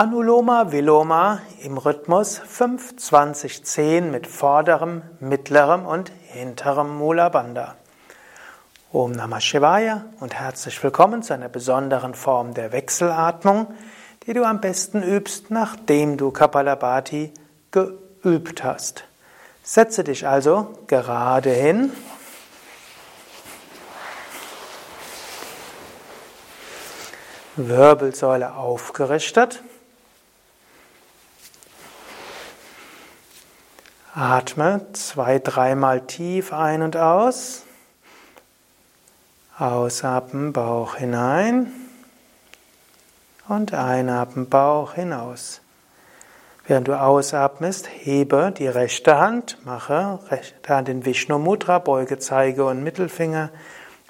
Anuloma Viloma im Rhythmus 5-20-10 mit vorderem, mittlerem und hinterem Mula Bandha. Om Namah Shivaya und herzlich willkommen zu einer besonderen Form der Wechselatmung, die du am besten übst, nachdem du Kapalabhati geübt hast. Setze dich also gerade hin. Wirbelsäule aufgerichtet. Atme zwei, dreimal tief ein und aus. Ausatmen, Bauch hinein. Und einatmen, Bauch hinaus. Während du ausatmest, hebe die rechte Hand, mache rechte Hand in Vishnu Mudra, beuge Zeige und Mittelfinger.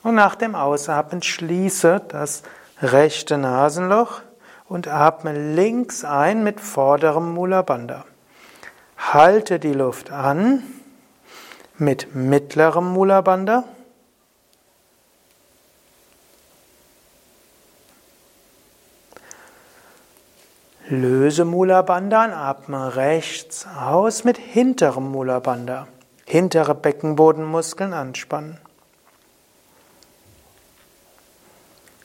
Und nach dem Ausatmen schließe das rechte Nasenloch und atme links ein mit vorderem Mula Bandha. Halte die Luft an mit mittlerem Mula Bandha. Löse Mula Bandha und atme rechts aus mit hinterem Mula Bandha. Hintere Beckenbodenmuskeln anspannen.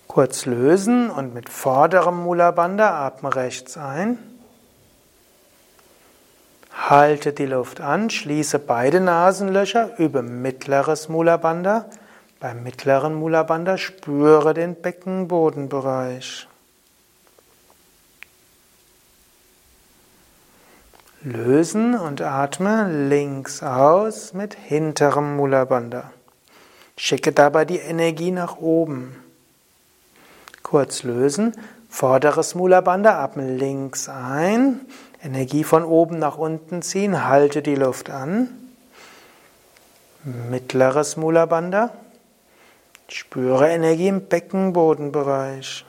Kurz lösen und mit vorderem Mula Bandha atme rechts ein. Halte die Luft an, schließe beide Nasenlöcher über mittleres Mula Bandha. Beim mittleren Mula Bandha spüre den Beckenbodenbereich. Lösen und atme links aus mit hinterem Mula Bandha. Schicke dabei die Energie nach oben. Kurz lösen, vorderes Mula Bandha, links ein, Energie von oben nach unten ziehen, halte die Luft an. Mittleres Mula Bandha. Spüre Energie im Beckenbodenbereich.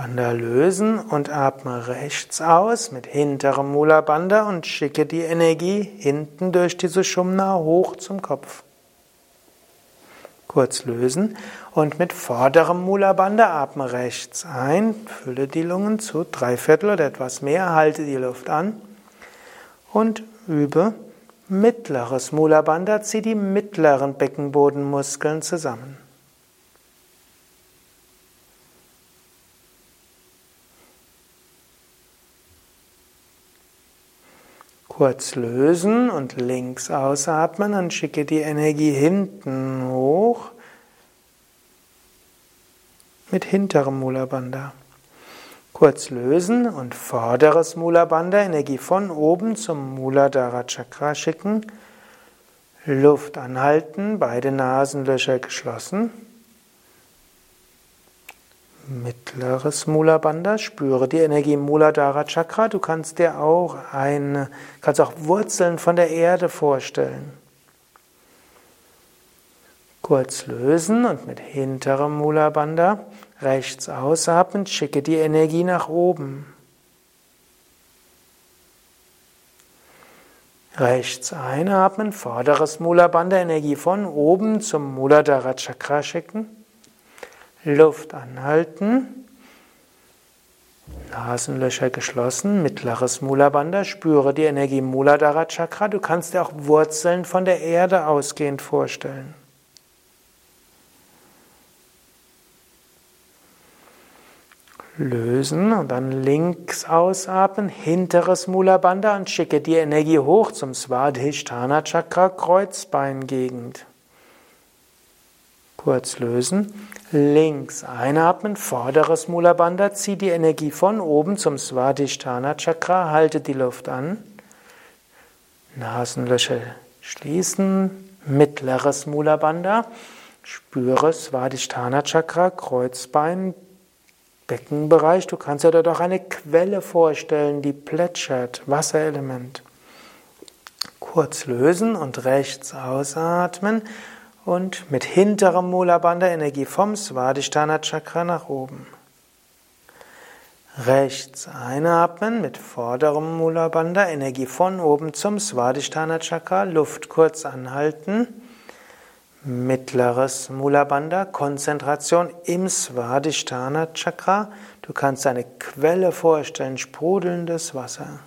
Bandha lösen und atme rechts aus mit hinterem Mula Bandha und schicke die Energie hinten durch diese Shumna hoch zum Kopf. Kurz lösen und mit vorderem Mula Bandha atme rechts ein, fülle die Lungen zu drei Viertel oder etwas mehr, halte die Luft an und übe mittleres Mula Bandha, zieh die mittleren Beckenbodenmuskeln zusammen. Kurz lösen und links ausatmen und schicke die Energie hinten hoch mit hinterem Mula Bandha. Kurz lösen und vorderes Mula Bandha, Energie von oben zum Muladhara Chakra schicken. Luft anhalten, beide Nasenlöcher geschlossen. Mittleres Mula Bandha, spüre die Energie im Muladhara Chakra. Du kannst dir auch eine, kannst auch Wurzeln von der Erde vorstellen. Kurz lösen und mit hinterem Mula Bandha rechts ausatmen, schicke die Energie nach oben. Rechts einatmen, vorderes Mula Bandha, Energie von oben zum Muladhara Chakra schicken. Luft anhalten. Nasenlöcher geschlossen, mittleres Mula Bandha, spüre die Energie im Muladhara Chakra. Du kannst dir auch Wurzeln von der Erde ausgehend vorstellen. Lösen und dann links ausatmen, hinteres Mula Bandha und schicke die Energie hoch zum Svadhisthana Chakra, Kreuzbeingegend. Kurz lösen. Links einatmen, vorderes Mula Bandha, zieh die Energie von oben zum Svadhisthana Chakra, halte die Luft an. Nasenlöcher schließen, mittleres Mula Bandha, spüre Svadhisthana Chakra, Kreuzbein, Beckenbereich. Du kannst dir dort auch eine Quelle vorstellen, die plätschert, Wasserelement. Kurz lösen und rechts ausatmen und mit hinterem Mula Bandha Energie vom Svadhisthana Chakra nach oben. Rechts einatmen mit vorderem Mula Bandha Energie von oben zum Svadhisthana Chakra, Luft kurz anhalten. Mittleres Mulabandha, Konzentration im Svadhisthana Chakra. Du kannst eine Quelle vorstellen, sprudelndes Wasser.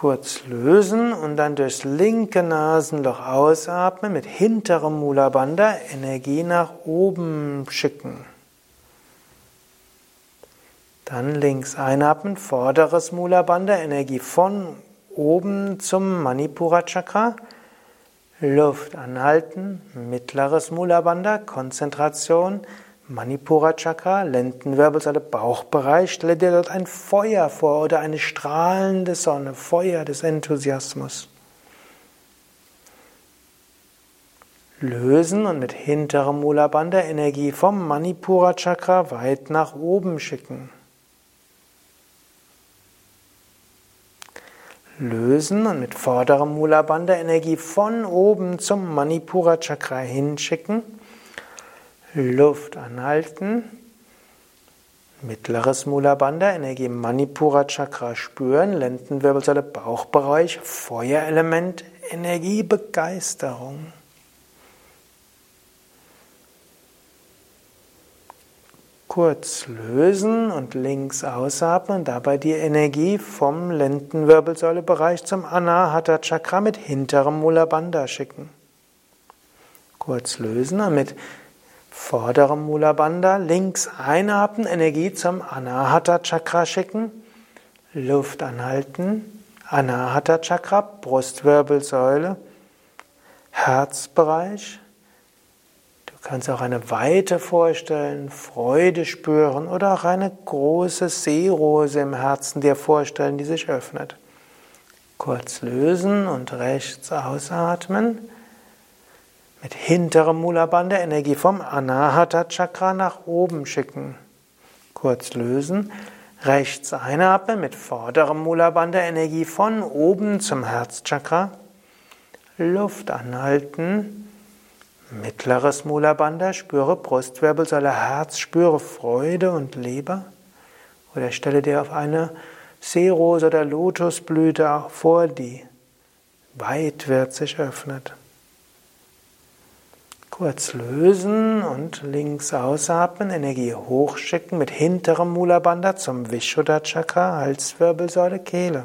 Kurz lösen und dann durchs linke Nasenloch ausatmen, mit hinterem Mulabandha Energie nach oben schicken. Dann links einatmen, vorderes Mulabandha, Energie von oben zum Manipura Chakra. Luft anhalten, mittleres Mulabandha, Konzentration, Manipura Chakra, Lendenwirbelsäule, Bauchbereich. Stelle dir dort ein Feuer vor oder eine strahlende Sonne, Feuer des Enthusiasmus. Lösen und mit hinterem Mulabandha Energie vom Manipura Chakra weit nach oben schicken. lösen und mit vorderem Mula Bandha Energie von oben zum Manipura Chakra hinschicken. Luft anhalten. Mittleres Mula Bandha Energie Manipura Chakra spüren. Lendenwirbelsäule, Bauchbereich, Feuerelement, Energie, Begeisterung. Kurz lösen und links ausatmen, dabei die Energie vom Lendenwirbelsäulebereich zum Anahata Chakra mit hinterem Mulabandha schicken. Kurz lösen und vorderem Mulabandha links einatmen, Energie zum Anahata Chakra schicken, Luft anhalten, Anahata Chakra, Brustwirbelsäule, Herzbereich, Du kannst auch eine Weite vorstellen, Freude spüren oder auch eine große Seerose im Herzen dir vorstellen, die sich öffnet. Kurz lösen und rechts ausatmen. Mit hinterem Mulabandha Energie vom Anahata Chakra nach oben schicken. Kurz lösen. Rechts einatmen mit vorderem Mulabandha Energie von oben zum Herzchakra. Luft anhalten. Mittleres Mulabandha, spüre Brustwirbelsäule, Herz, spüre Freude und Leber. Oder stelle dir auf eine Seerose oder Lotusblüte vor, die weit wird sich öffnet. Kurz lösen und links ausatmen, Energie hochschicken mit hinterem Mulabandha zum Vishuddha Chakra, Halswirbelsäule, Kehle.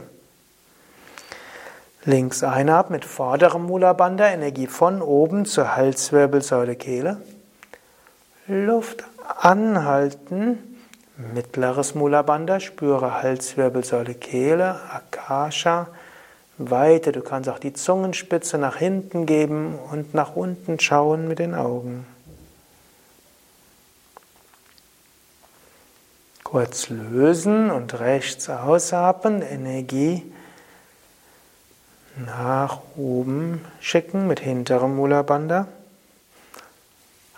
Links einatmen mit vorderem Mulabandha, Energie von oben zur Halswirbelsäule Kehle. Luft anhalten, mittleres Mulabandha, spüre Halswirbelsäule Kehle, Akasha, Weite. Du kannst auch die Zungenspitze nach hinten geben und nach unten schauen mit den Augen. Kurz lösen und rechts ausatmen, Energie nach oben schicken mit hinterem Mulabandha.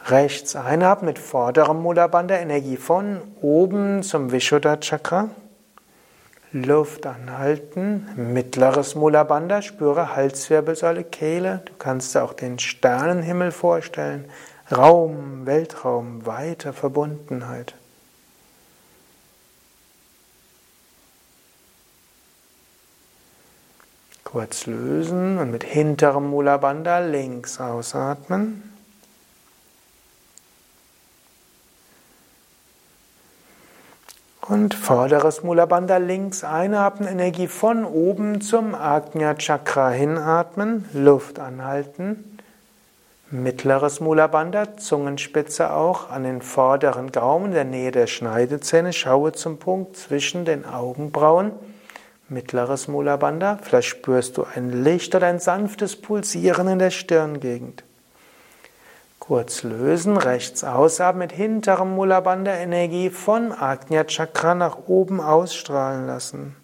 Rechts einatmen mit vorderem Mulabandha, Energie von oben zum Vishuddha Chakra. Luft anhalten, mittleres Mulabandha, spüre Halswirbelsäule, Kehle. Du kannst dir auch den Sternenhimmel vorstellen. Raum, Weltraum, weite Verbundenheit. Kurz lösen und mit hinterem Mulabandha links ausatmen. Und vorderes Mulabandha links einatmen, Energie von oben zum Agnya Chakra hinatmen, Luft anhalten. Mittleres Mulabandha, Zungenspitze auch an den vorderen Gaumen, in der Nähe der Schneidezähne, schaue zum Punkt zwischen den Augenbrauen mittleres Mulabandha. Vielleicht spürst du ein Licht oder ein sanftes Pulsieren in der Stirngegend. Kurz lösen, rechts ausatmen, mit hinterem Mulabandha Energie von Agnya Chakra nach oben ausstrahlen lassen.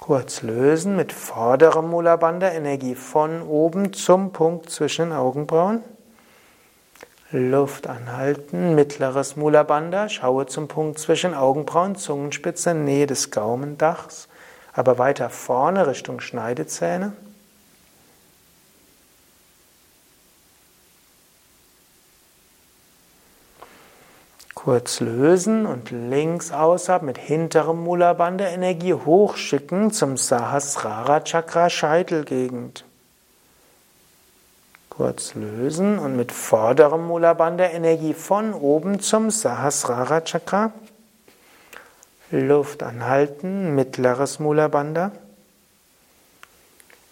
Kurz lösen, mit vorderem Mulabandha Energie von oben zum Punkt zwischen den Augenbrauen. Luft anhalten, mittleres Mulabandha, schaue zum Punkt zwischen Augenbrauen, Zungenspitze, Nähe des Gaumendachs, aber weiter vorne Richtung Schneidezähne. Kurz lösen und links ausatmen mit hinterem Mulabanda Energie hochschicken zum Sahasrara Chakra Scheitelgegend. Kurz lösen und mit vorderem Mulabanda Energie von oben zum Sahasrara Chakra. Luft anhalten, mittleres Mulabanda.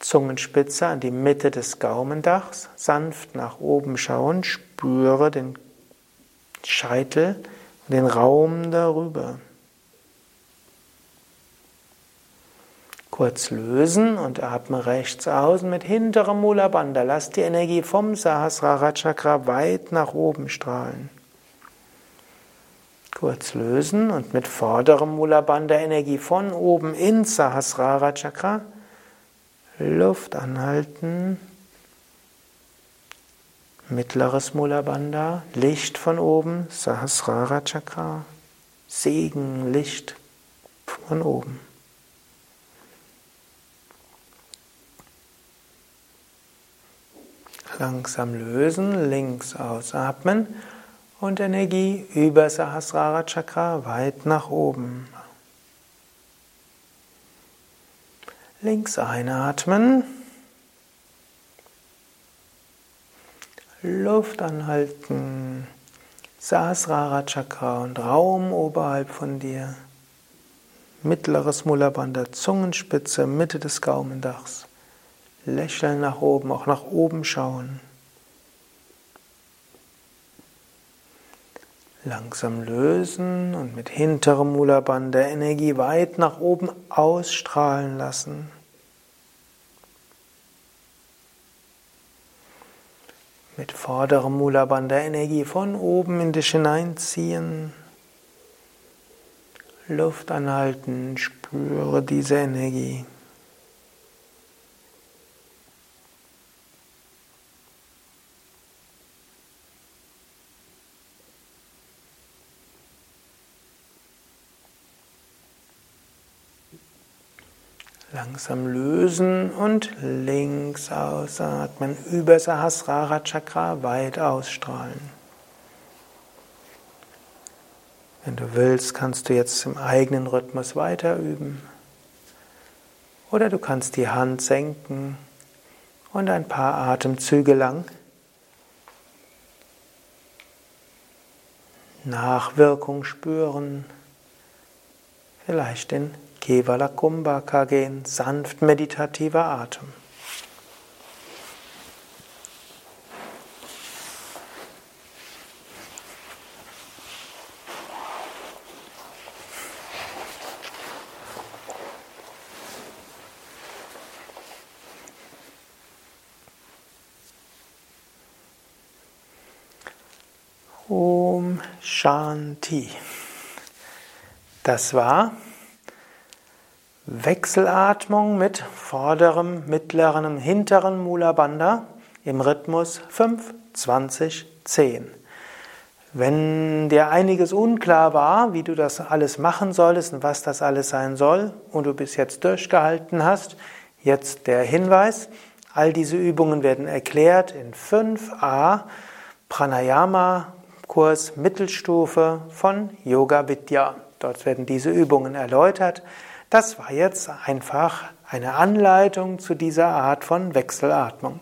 Zungenspitze an die Mitte des Gaumendachs, sanft nach oben schauen, spüre den Scheitel und den Raum darüber. Kurz lösen und atme rechts aus mit hinterem Mula Bandha. Lass die Energie vom Sahasrara Chakra weit nach oben strahlen. Kurz lösen und mit vorderem Mula Bandha Energie von oben ins Sahasrara Chakra. Luft anhalten. Mittleres Mula Bandha, Licht von oben, Sahasrara Chakra, Segen, Licht von oben. Langsam lösen, links ausatmen und Energie über Sahasrara Chakra weit nach oben. Links einatmen. Luft anhalten. Sahasrara Chakra und Raum oberhalb von dir. Mittleres Mulabandha, Zungenspitze, Mitte des Gaumendachs. Lächeln nach oben, auch nach oben schauen. Langsam lösen und mit hinterem Mulaband der Energie weit nach oben ausstrahlen lassen. Mit vorderem Mulaband der Energie von oben in dich hineinziehen. Luft anhalten, spüre diese Energie. Langsam lösen und links ausatmen, über Sahasrara Chakra weit ausstrahlen. Wenn du willst, kannst du jetzt im eigenen Rhythmus weiter üben. Oder du kannst die Hand senken und ein paar Atemzüge lang Nachwirkung spüren, vielleicht den Kevala Kumbhaka gehen, sanft meditativer Atem. Om Shanti. Das war Wechselatmung mit vorderem, mittleren und hinteren Mula Bandha im Rhythmus 5, 20, 10. Wenn dir einiges unklar war, wie du das alles machen solltest und was das alles sein soll, und du bis jetzt durchgehalten hast, jetzt der Hinweis, all diese Übungen werden erklärt in 5a Pranayama Kurs Mittelstufe von Yoga Vidya. Dort werden diese Übungen erläutert. Das war jetzt einfach eine Anleitung zu dieser Art von Wechselatmung.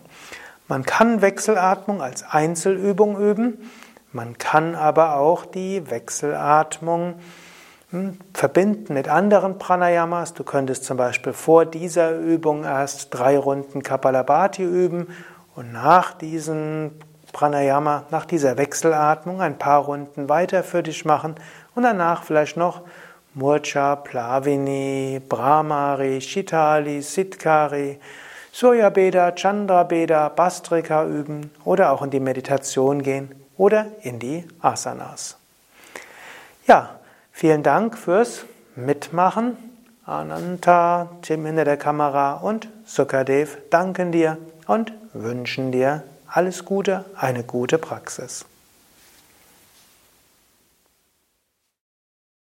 Man kann Wechselatmung als Einzelübung üben, man kann aber auch die Wechselatmung hm, verbinden mit anderen Pranayamas. Du könntest zum Beispiel vor dieser Übung erst drei Runden Kapalabhati üben und nach diesen Pranayama, nach dieser Wechselatmung ein paar Runden weiter für dich machen und danach vielleicht noch Murcha, Plavini, Brahmari, Shitali, Siddhkari, Suryabeda, Chandrabeda, Bastrika üben oder auch in die Meditation gehen oder in die Asanas. Ja, vielen Dank fürs Mitmachen. Ananta, Tim hinter der Kamera und Sukadev danken dir und wünschen dir alles Gute, eine gute Praxis.